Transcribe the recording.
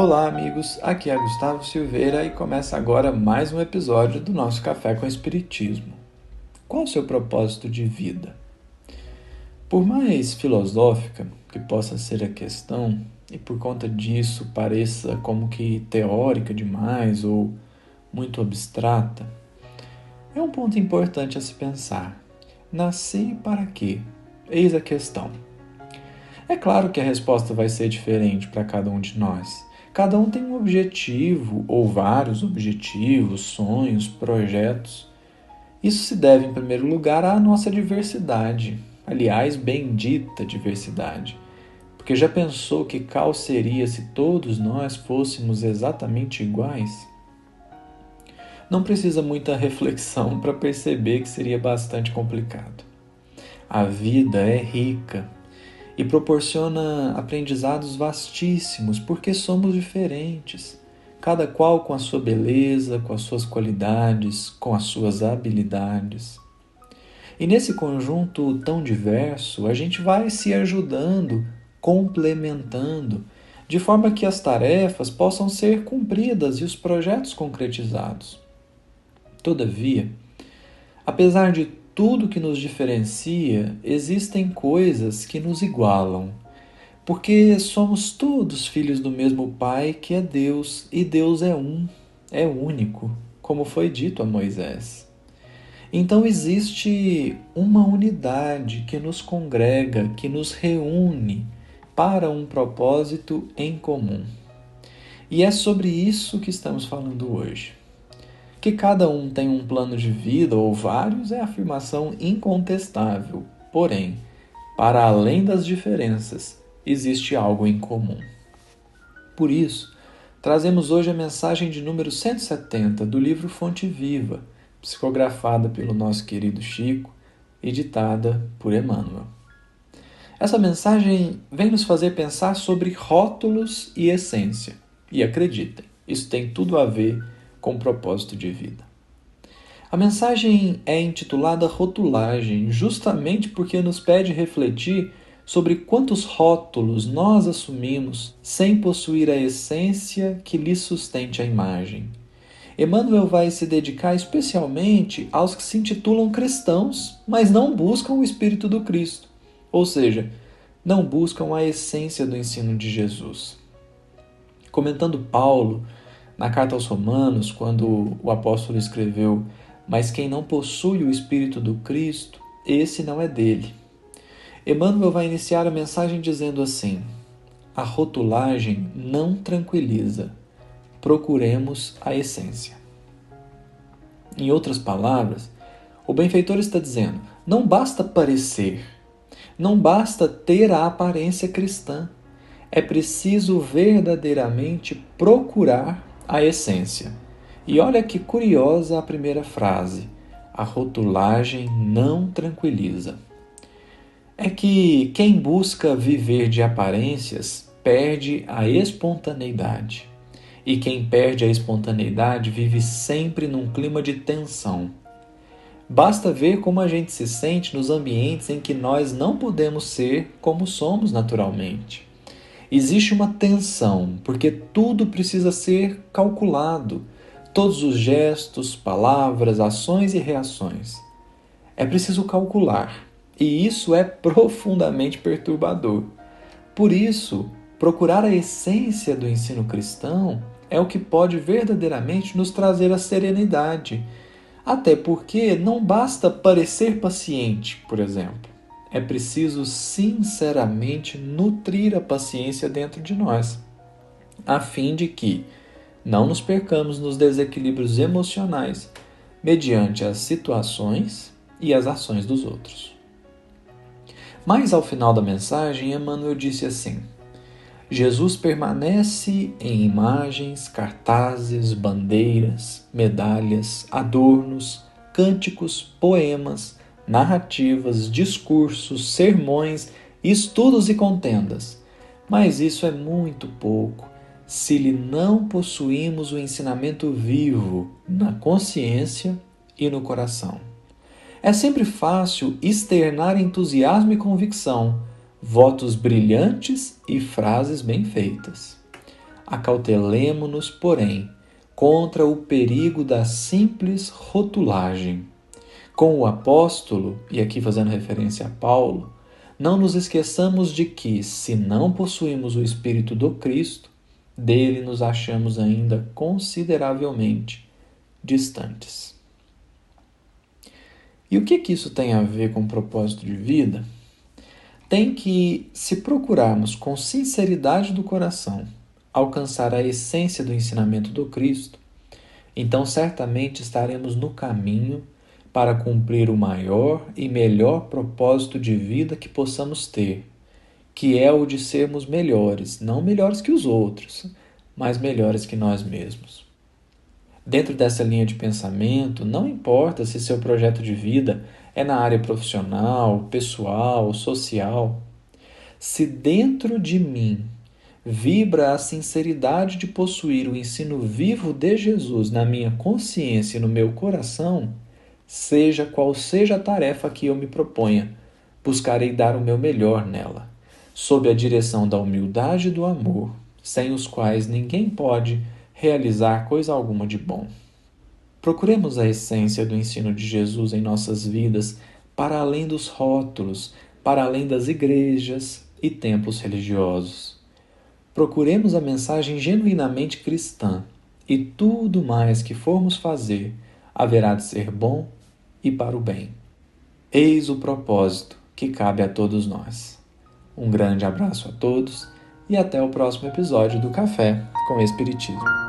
Olá, amigos. Aqui é Gustavo Silveira e começa agora mais um episódio do nosso Café com Espiritismo. Qual o seu propósito de vida? Por mais filosófica que possa ser a questão, e por conta disso pareça como que teórica demais ou muito abstrata, é um ponto importante a se pensar. Nasci para quê? Eis a questão. É claro que a resposta vai ser diferente para cada um de nós Cada um tem um objetivo ou vários objetivos, sonhos, projetos. Isso se deve, em primeiro lugar, à nossa diversidade. Aliás, bendita diversidade. Porque já pensou que cal seria se todos nós fôssemos exatamente iguais? Não precisa muita reflexão para perceber que seria bastante complicado. A vida é rica, e proporciona aprendizados vastíssimos, porque somos diferentes, cada qual com a sua beleza, com as suas qualidades, com as suas habilidades. E nesse conjunto tão diverso, a gente vai se ajudando, complementando, de forma que as tarefas possam ser cumpridas e os projetos concretizados. Todavia, apesar de tudo que nos diferencia, existem coisas que nos igualam. Porque somos todos filhos do mesmo Pai, que é Deus, e Deus é um, é único, como foi dito a Moisés. Então existe uma unidade que nos congrega, que nos reúne para um propósito em comum. E é sobre isso que estamos falando hoje. Que cada um tem um plano de vida ou vários é afirmação incontestável, porém, para além das diferenças, existe algo em comum. Por isso, trazemos hoje a mensagem de número 170 do livro Fonte Viva, psicografada pelo nosso querido Chico e ditada por Emmanuel. Essa mensagem vem nos fazer pensar sobre rótulos e essência. E acreditem, isso tem tudo a ver com propósito de vida. A mensagem é intitulada Rotulagem, justamente porque nos pede refletir sobre quantos rótulos nós assumimos sem possuir a essência que lhe sustente a imagem. Emmanuel vai se dedicar especialmente aos que se intitulam cristãos, mas não buscam o Espírito do Cristo, ou seja, não buscam a essência do ensino de Jesus. Comentando Paulo na carta aos Romanos, quando o apóstolo escreveu: Mas quem não possui o Espírito do Cristo, esse não é dele. Emmanuel vai iniciar a mensagem dizendo assim: A rotulagem não tranquiliza, procuremos a essência. Em outras palavras, o benfeitor está dizendo: não basta parecer, não basta ter a aparência cristã, é preciso verdadeiramente procurar a essência. E olha que curiosa a primeira frase: a rotulagem não tranquiliza. É que quem busca viver de aparências perde a espontaneidade. E quem perde a espontaneidade vive sempre num clima de tensão. Basta ver como a gente se sente nos ambientes em que nós não podemos ser como somos naturalmente. Existe uma tensão, porque tudo precisa ser calculado, todos os gestos, palavras, ações e reações. É preciso calcular, e isso é profundamente perturbador. Por isso, procurar a essência do ensino cristão é o que pode verdadeiramente nos trazer a serenidade. Até porque não basta parecer paciente, por exemplo é preciso sinceramente nutrir a paciência dentro de nós, a fim de que não nos percamos nos desequilíbrios emocionais mediante as situações e as ações dos outros. Mas ao final da mensagem, Emmanuel disse assim: Jesus permanece em imagens, cartazes, bandeiras, medalhas, adornos, cânticos, poemas, narrativas, discursos, sermões, estudos e contendas. Mas isso é muito pouco se lhe não possuímos o ensinamento vivo na consciência e no coração. É sempre fácil externar entusiasmo e convicção, votos brilhantes e frases bem feitas. Acautelemo-nos, porém, contra o perigo da simples rotulagem. Com o apóstolo, e aqui fazendo referência a Paulo, não nos esqueçamos de que, se não possuímos o Espírito do Cristo, dele nos achamos ainda consideravelmente distantes. E o que, que isso tem a ver com o propósito de vida? Tem que, se procurarmos com sinceridade do coração alcançar a essência do ensinamento do Cristo, então certamente estaremos no caminho para cumprir o maior e melhor propósito de vida que possamos ter, que é o de sermos melhores, não melhores que os outros, mas melhores que nós mesmos. Dentro dessa linha de pensamento, não importa se seu projeto de vida é na área profissional, pessoal, social, se dentro de mim vibra a sinceridade de possuir o ensino vivo de Jesus na minha consciência e no meu coração, seja qual seja a tarefa que eu me proponha, buscarei dar o meu melhor nela, sob a direção da humildade e do amor, sem os quais ninguém pode realizar coisa alguma de bom. Procuremos a essência do ensino de Jesus em nossas vidas para além dos rótulos, para além das igrejas e templos religiosos. Procuremos a mensagem genuinamente cristã e tudo mais que formos fazer haverá de ser bom e para o bem. Eis o propósito que cabe a todos nós. Um grande abraço a todos e até o próximo episódio do Café com Espiritismo.